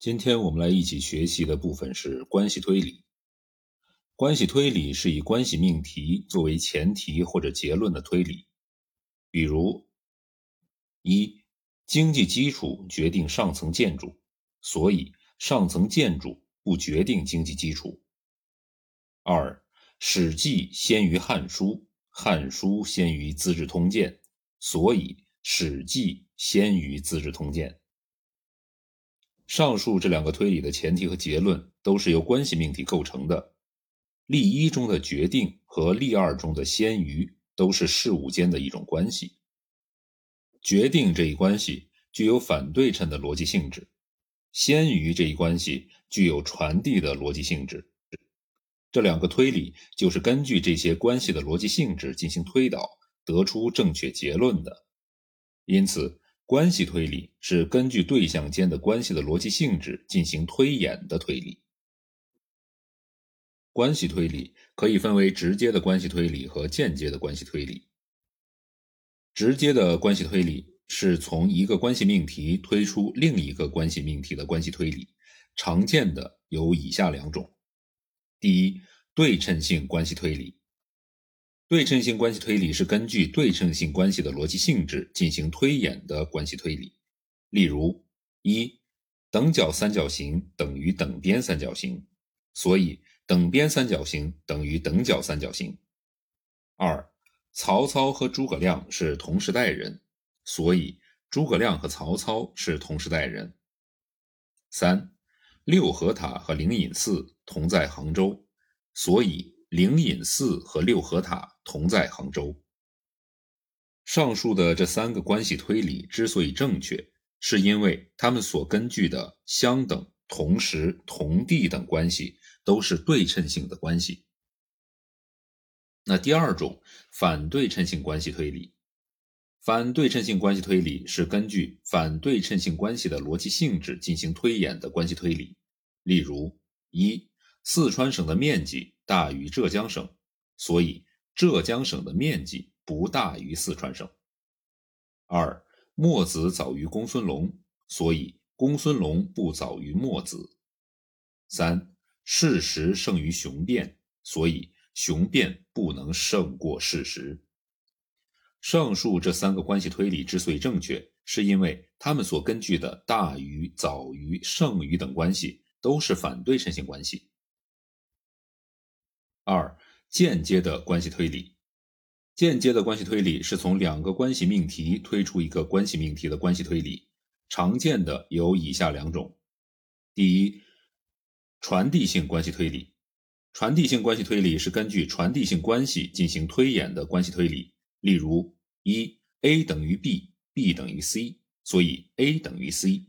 今天我们来一起学习的部分是关系推理。关系推理是以关系命题作为前提或者结论的推理。比如，一，经济基础决定上层建筑，所以上层建筑不决定经济基础。二，《史记》先于《汉书》，《汉书》先于《资治通鉴》，所以《史记》先于《资治通鉴》。上述这两个推理的前提和结论都是由关系命题构成的。例一中的决定和例二中的先于都是事物间的一种关系。决定这一关系具有反对称的逻辑性质，先于这一关系具有传递的逻辑性质。这两个推理就是根据这些关系的逻辑性质进行推导，得出正确结论的。因此。关系推理是根据对象间的关系的逻辑性质进行推演的推理。关系推理可以分为直接的关系推理和间接的关系推理。直接的关系推理是从一个关系命题推出另一个关系命题的关系推理，常见的有以下两种：第一，对称性关系推理。对称性关系推理是根据对称性关系的逻辑性质进行推演的关系推理。例如，一等角三角形等于等边三角形，所以等边三角形等于等角三角形。二曹操和诸葛亮是同时代人，所以诸葛亮和曹操是同时代人。三六合塔和灵隐寺同在杭州，所以。灵隐寺和六合塔同在杭州。上述的这三个关系推理之所以正确，是因为它们所根据的相等、同时、同地等关系都是对称性的关系。那第二种反对称性关系推理，反对称性关系推理是根据反对称性关系的逻辑性质进行推演的关系推理。例如，一四川省的面积。大于浙江省，所以浙江省的面积不大于四川省。二，墨子早于公孙龙，所以公孙龙不早于墨子。三，事实胜于雄辩，所以雄辩不能胜过事实。上述这三个关系推理之所以正确，是因为他们所根据的大于、早于、胜于等关系都是反对称性关系。二、间接的关系推理。间接的关系推理是从两个关系命题推出一个关系命题的关系推理，常见的有以下两种：第一，传递性关系推理。传递性关系推理是根据传递性关系进行推演的关系推理。例如，一 A 等于 B，B 等于 C，所以 A 等于 C。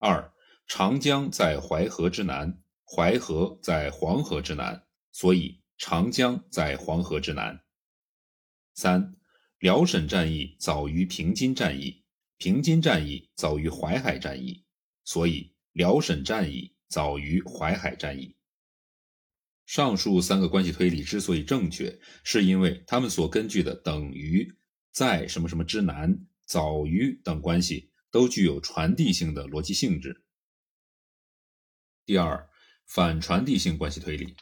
二，长江在淮河之南，淮河在黄河之南。所以长江在黄河之南。三，辽沈战役早于平津战役，平津战役早于淮海战役，所以辽沈战役早于淮海战役。上述三个关系推理之所以正确，是因为它们所根据的等于、在什么什么之南、早于等关系都具有传递性的逻辑性质。第二，反传递性关系推理。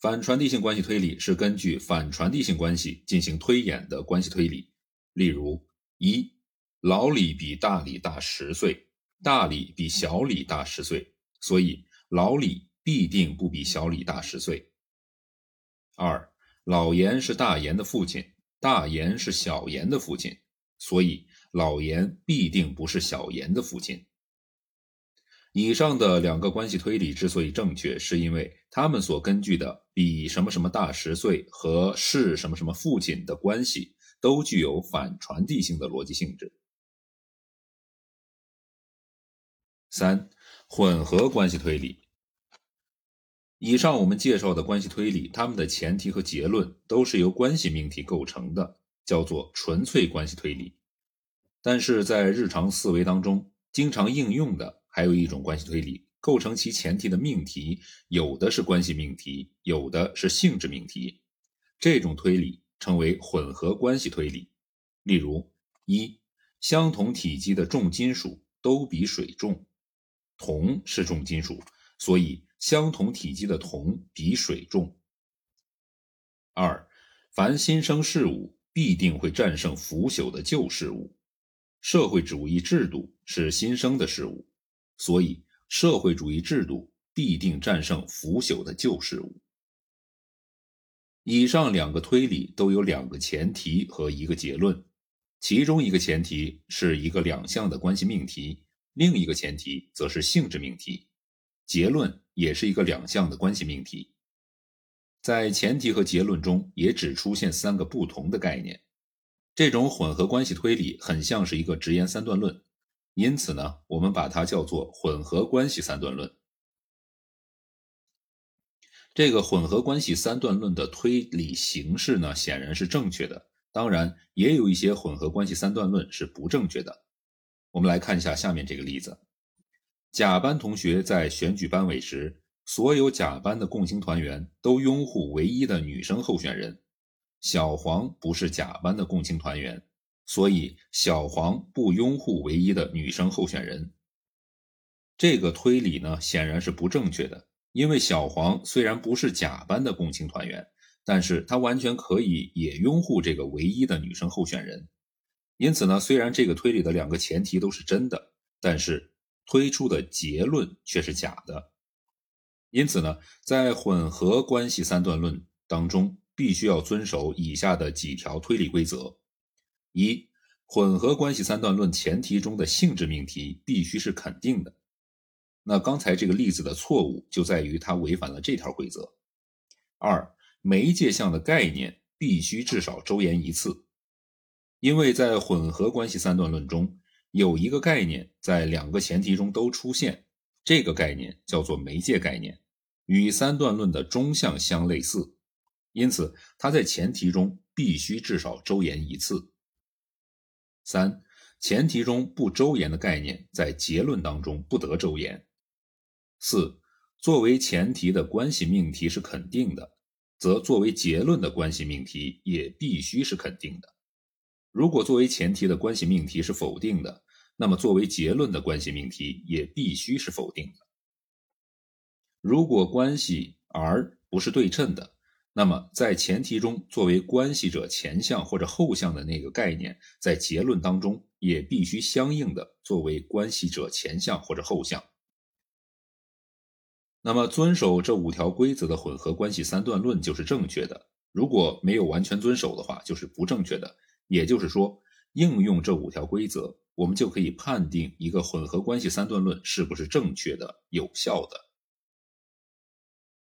反传递性关系推理是根据反传递性关系进行推演的关系推理。例如，一老李比大李大十岁，大李比小李大十岁，所以老李必定不比小李大十岁。二老严是大严的父亲，大严是小严的父亲，所以老严必定不是小严的父亲。以上的两个关系推理之所以正确，是因为他们所根据的比什么什么大十岁和是什么什么父亲的关系，都具有反传递性的逻辑性质。三、混合关系推理。以上我们介绍的关系推理，它们的前提和结论都是由关系命题构成的，叫做纯粹关系推理。但是在日常思维当中，经常应用的。还有一种关系推理，构成其前提的命题，有的是关系命题，有的是性质命题。这种推理称为混合关系推理。例如，一相同体积的重金属都比水重；铜是重金属，所以相同体积的铜比水重。二，凡新生事物必定会战胜腐朽的旧事物。社会主义制度是新生的事物，所以社会主义制度必定战胜腐朽的旧事物。以上两个推理都有两个前提和一个结论，其中一个前提是一个两项的关系命题，另一个前提则是性质命题。结论也是一个两项的关系命题。在前提和结论中也只出现三个不同的概念。这种混合关系推理很像是一个直言三段论，因此呢，我们把它叫做混合关系三段论。这个混合关系三段论的推理形式呢，显然是正确的。当然，也有一些混合关系三段论是不正确的。我们来看一下下面这个例子：甲班同学在选举班委时，所有甲班的共青团员都拥护唯一的女生候选人。小黄不是甲班的共青团员，所以小黄不拥护唯一的女生候选人。这个推理呢，显然是不正确的。因为小黄虽然不是甲班的共青团员，但是他完全可以也拥护这个唯一的女生候选人。因此呢，虽然这个推理的两个前提都是真的，但是推出的结论却是假的。因此呢，在混合关系三段论当中，必须要遵守以下的几条推理规则：一、混合关系三段论前提中的性质命题必须是肯定的。那刚才这个例子的错误就在于它违反了这条规则。二、媒介项的概念必须至少周延一次，因为在混合关系三段论中有一个概念在两个前提中都出现，这个概念叫做媒介概念，与三段论的中项相类似，因此它在前提中必须至少周延一次。三、前提中不周延的概念在结论当中不得周延。四，作为前提的关系命题是肯定的，则作为结论的关系命题也必须是肯定的。如果作为前提的关系命题是否定的，那么作为结论的关系命题也必须是否定的。如果关系 R 不是对称的，那么在前提中作为关系者前项或者后项的那个概念，在结论当中也必须相应的作为关系者前项或者后项。那么，遵守这五条规则的混合关系三段论就是正确的。如果没有完全遵守的话，就是不正确的。也就是说，应用这五条规则，我们就可以判定一个混合关系三段论是不是正确的、有效的。